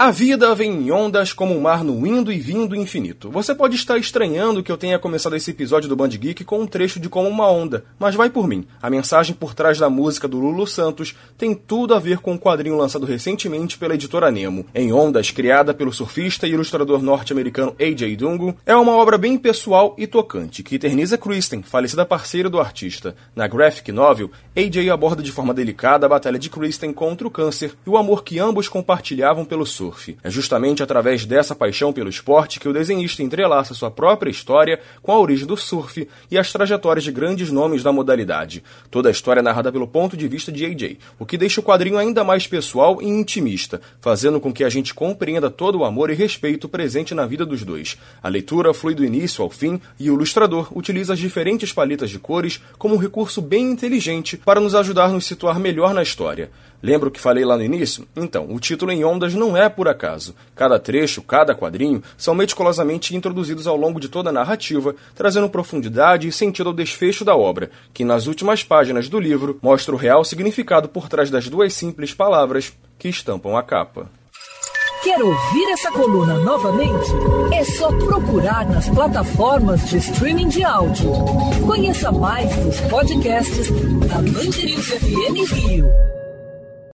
A vida vem em ondas como um mar no indo e vindo infinito. Você pode estar estranhando que eu tenha começado esse episódio do Band Geek com um trecho de como uma onda, mas vai por mim. A mensagem por trás da música do Lulu Santos tem tudo a ver com um quadrinho lançado recentemente pela editora Nemo. Em Ondas, criada pelo surfista e ilustrador norte-americano A.J. Dungo, é uma obra bem pessoal e tocante que eterniza Kristen, falecida parceira do artista. Na graphic novel, A.J. aborda de forma delicada a batalha de Kristen contra o câncer e o amor que ambos compartilhavam pelo surf É justamente através dessa paixão pelo esporte que o desenhista entrelaça sua própria história com a origem do surf e as trajetórias de grandes nomes da modalidade. Toda a história é narrada pelo ponto de vista de AJ, o que deixa o quadrinho ainda mais pessoal e intimista, fazendo com que a gente compreenda todo o amor e respeito presente na vida dos dois. A leitura flui do início ao fim e o ilustrador utiliza as diferentes paletas de cores como um recurso bem inteligente para nos ajudar a nos situar melhor na história. Lembra o que falei lá no início? Então, o título em ondas não é por acaso. Cada trecho, cada quadrinho são meticulosamente introduzidos ao longo de toda a narrativa, trazendo profundidade e sentido ao desfecho da obra, que nas últimas páginas do livro mostra o real significado por trás das duas simples palavras que estampam a capa. Quer ouvir essa coluna novamente? É só procurar nas plataformas de streaming de áudio. Conheça mais dos podcasts da Mandirinhos FM Rio.